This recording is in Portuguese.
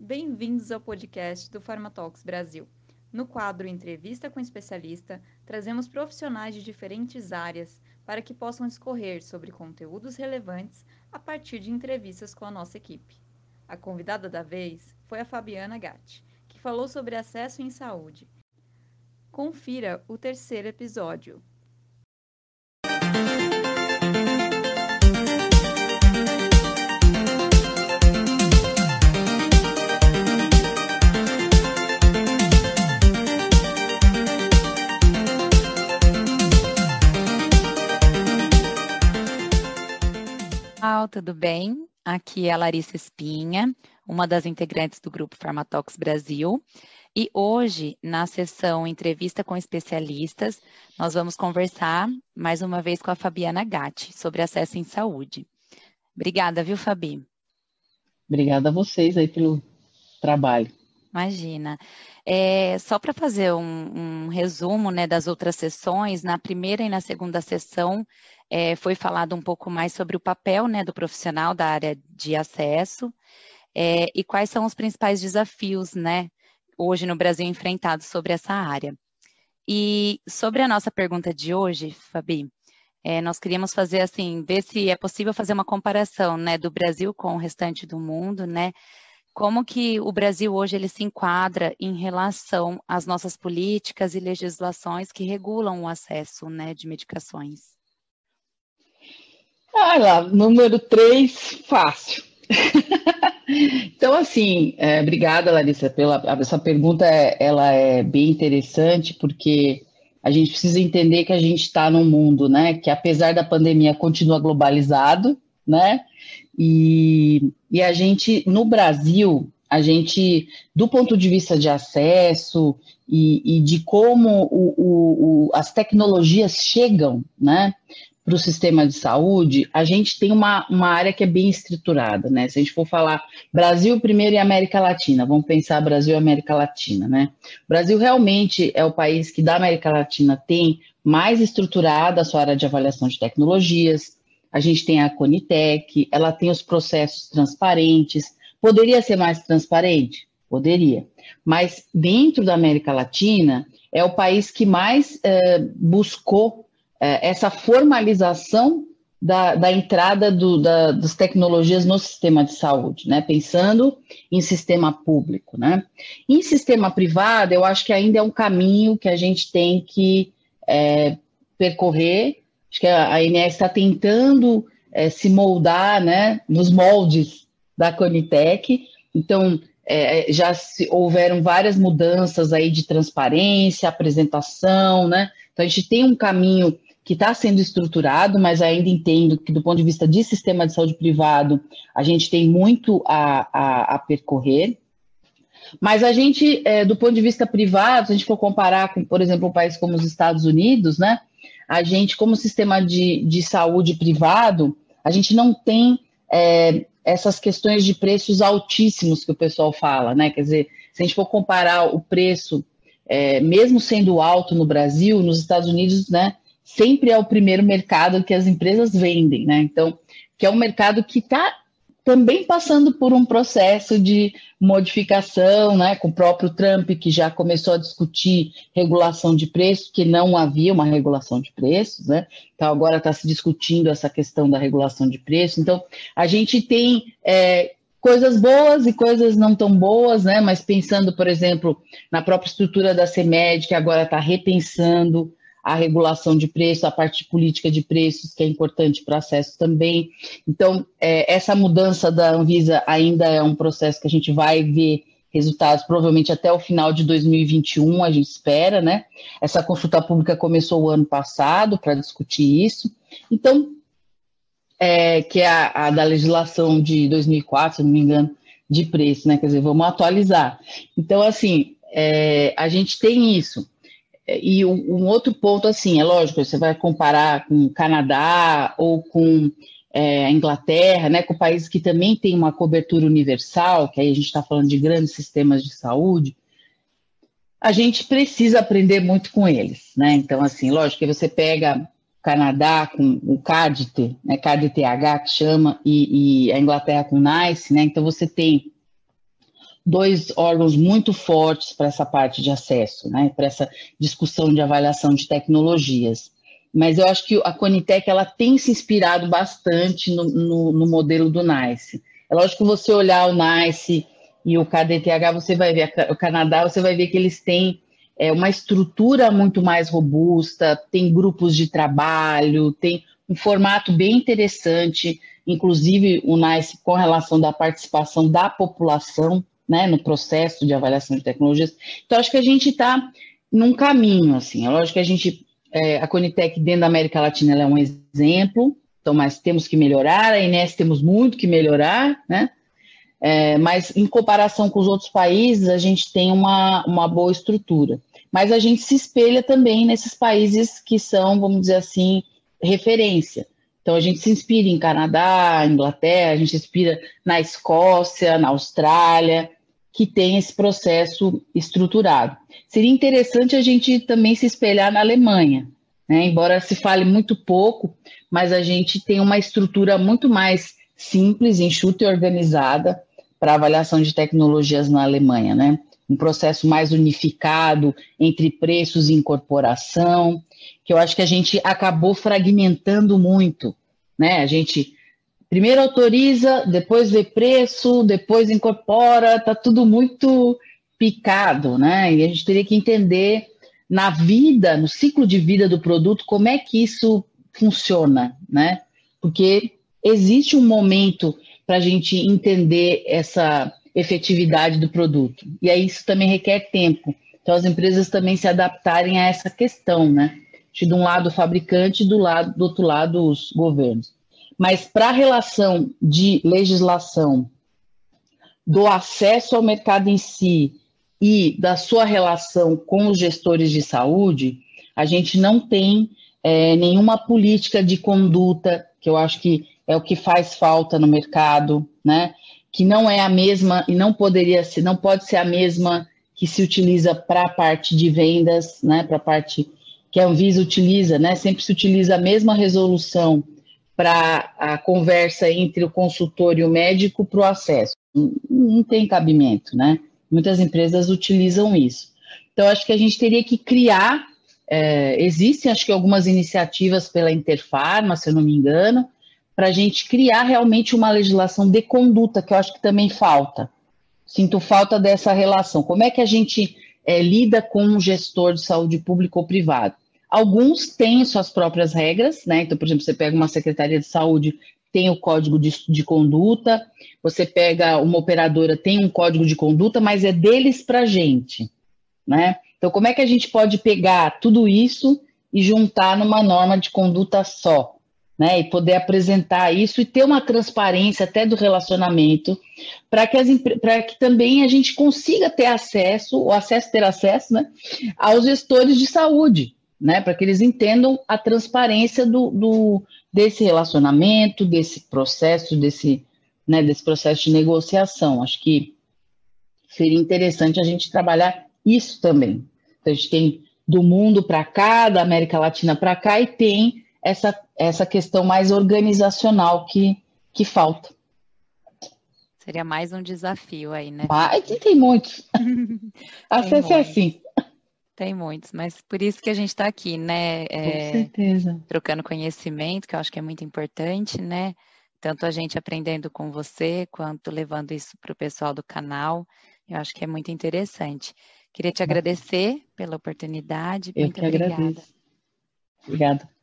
Bem-vindos ao podcast do Pharmatalks Brasil. No quadro Entrevista com Especialista, trazemos profissionais de diferentes áreas para que possam discorrer sobre conteúdos relevantes a partir de entrevistas com a nossa equipe. A convidada da vez foi a Fabiana Gatti, que falou sobre acesso em saúde. Confira o terceiro episódio. Tudo bem? Aqui é a Larissa Espinha, uma das integrantes do grupo Farmatox Brasil. E hoje, na sessão Entrevista com Especialistas, nós vamos conversar mais uma vez com a Fabiana Gatti sobre acesso em saúde. Obrigada, viu, Fabi? Obrigada a vocês aí pelo trabalho. Imagina. É, só para fazer um, um, resumo né, das outras sessões, na primeira e na segunda sessão é, foi falado um pouco mais sobre o papel né, do profissional da área de acesso é, e quais são os principais desafios né, hoje no Brasil enfrentados sobre essa área. E sobre a nossa pergunta de hoje, Fabi, é, nós queríamos fazer assim, ver se é possível fazer uma comparação né, do Brasil com o restante do mundo, né? Como que o Brasil hoje ele se enquadra em relação às nossas políticas e legislações que regulam o acesso né, de medicações? Ah lá, número 3, fácil. então, assim, é, obrigada, Larissa, pela essa pergunta. É, ela é bem interessante porque a gente precisa entender que a gente está num mundo, né, que apesar da pandemia continua globalizado, né, e, e a gente no Brasil, a gente, do ponto de vista de acesso e, e de como o, o, o, as tecnologias chegam, né, para o sistema de saúde, a gente tem uma, uma área que é bem estruturada, né? Se a gente for falar Brasil primeiro e América Latina, vamos pensar Brasil e América Latina, né? O Brasil realmente é o país que da América Latina tem mais estruturada a sua área de avaliação de tecnologias. A gente tem a Conitec, ela tem os processos transparentes. Poderia ser mais transparente? Poderia. Mas dentro da América Latina, é o país que mais eh, buscou é, essa formalização da, da entrada do, da, das tecnologias no sistema de saúde, né? Pensando em sistema público, né? Em sistema privado, eu acho que ainda é um caminho que a gente tem que é, percorrer. Acho que a, a INES está tentando é, se moldar, né? Nos moldes da Conitec. Então, é, já se, houveram várias mudanças aí de transparência, apresentação, né? Então, a gente tem um caminho que está sendo estruturado, mas ainda entendo que, do ponto de vista de sistema de saúde privado, a gente tem muito a, a, a percorrer. Mas a gente, é, do ponto de vista privado, se a gente for comparar com, por exemplo, um país como os Estados Unidos, né? A gente, como sistema de, de saúde privado, a gente não tem é, essas questões de preços altíssimos que o pessoal fala, né? Quer dizer, se a gente for comparar o preço, é, mesmo sendo alto no Brasil, nos Estados Unidos, né? sempre é o primeiro mercado que as empresas vendem, né? Então, que é um mercado que está também passando por um processo de modificação, né, com o próprio Trump, que já começou a discutir regulação de preços, que não havia uma regulação de preços, né? Então, agora está se discutindo essa questão da regulação de preços. Então, a gente tem é, coisas boas e coisas não tão boas, né? Mas pensando, por exemplo, na própria estrutura da CEMED, que agora está repensando a regulação de preço, a parte política de preços, que é importante para acesso também. Então, é, essa mudança da Anvisa ainda é um processo que a gente vai ver resultados provavelmente até o final de 2021, a gente espera, né? Essa consulta pública começou o ano passado para discutir isso. Então, é, que é a, a, da legislação de 2004, se não me engano, de preço, né? Quer dizer, vamos atualizar. Então, assim, é, a gente tem isso. E um, outro ponto, assim, é lógico, você vai comparar com o Canadá ou com é, a Inglaterra, né, com países que também têm uma cobertura universal, que aí a gente está falando de grandes sistemas de saúde, a gente precisa aprender muito com eles, né? Então, assim, lógico que você pega o Canadá com o CADT, né, CADTH que chama, e, e a Inglaterra com NICE, né? Então você tem dois órgãos muito fortes para essa parte de acesso, né, para essa discussão de avaliação de tecnologias. Mas eu acho que a Conitec ela tem se inspirado bastante no, no, no modelo do NICE. É lógico que você olhar o NICE e o KDTH, você vai ver, o Canadá, você vai ver que eles têm é, uma estrutura muito mais robusta, tem grupos de trabalho, tem um formato bem interessante, inclusive o NICE com relação da participação da população né, no processo de avaliação de tecnologias. Então, acho que a gente está num caminho, assim. É lógico que a gente, é, a Conitec dentro da América Latina é um exemplo, então, mas temos que melhorar, a Inés temos muito que melhorar, né? É, mas em comparação com os outros países, a gente tem uma, uma boa estrutura. Mas a gente se espelha também nesses países que são, vamos dizer assim, referência. Então a gente se inspira em Canadá, Inglaterra, a gente se inspira na Escócia, na Austrália, que tem esse processo estruturado. Seria interessante a gente também se espelhar na Alemanha, né? embora se fale muito pouco, mas a gente tem uma estrutura muito mais simples, enxuta e organizada para avaliação de tecnologias na Alemanha, né? Um processo mais unificado entre preços e incorporação, que eu acho que a gente acabou fragmentando muito, né? A gente primeiro autoriza, depois vê preço, depois incorpora, tá tudo muito picado, né? E a gente teria que entender na vida, no ciclo de vida do produto, como é que isso funciona, né? Porque existe um momento para a gente entender essa efetividade do produto. E aí isso também requer tempo. Então as empresas também se adaptarem a essa questão, né? De um lado o fabricante do lado do outro lado os governos. Mas para a relação de legislação, do acesso ao mercado em si e da sua relação com os gestores de saúde, a gente não tem é, nenhuma política de conduta, que eu acho que é o que faz falta no mercado, né? Que não é a mesma e não poderia ser, não pode ser a mesma que se utiliza para a parte de vendas, né? Para a parte que a Anvisa utiliza, né? Sempre se utiliza a mesma resolução para a conversa entre o consultor e o médico para o acesso. Não, não tem cabimento, né? Muitas empresas utilizam isso. Então, acho que a gente teria que criar. É, existem, acho que, algumas iniciativas pela Interfarma, se eu não me engano, para a gente criar realmente uma legislação de conduta, que eu acho que também falta. Sinto falta dessa relação. Como é que a gente é, lida com um gestor de saúde público ou privado? Alguns têm suas próprias regras, né? Então, por exemplo, você pega uma secretaria de saúde, tem o código de, de conduta, você pega uma operadora, tem um código de conduta, mas é deles para a gente, né? Então, como é que a gente pode pegar tudo isso e juntar numa norma de conduta só? Né, e poder apresentar isso e ter uma transparência até do relacionamento, para que, que também a gente consiga ter acesso, o acesso, ter acesso né, aos gestores de saúde, né, para que eles entendam a transparência do, do, desse relacionamento, desse processo, desse, né, desse processo de negociação. Acho que seria interessante a gente trabalhar isso também. Então, a gente tem do mundo para cá, da América Latina para cá, e tem essa, essa questão mais organizacional que, que falta. Seria mais um desafio aí, né? Mas tem muitos. Acesso é assim. Tem muitos, mas por isso que a gente está aqui, né? É, Com certeza. Trocando conhecimento, que eu acho que é muito importante, né? Tanto a gente aprendendo com você, quanto levando isso para o pessoal do canal. Eu acho que é muito interessante. Queria te agradecer pela oportunidade. Eu muito que obrigada. agradeço. Obrigada.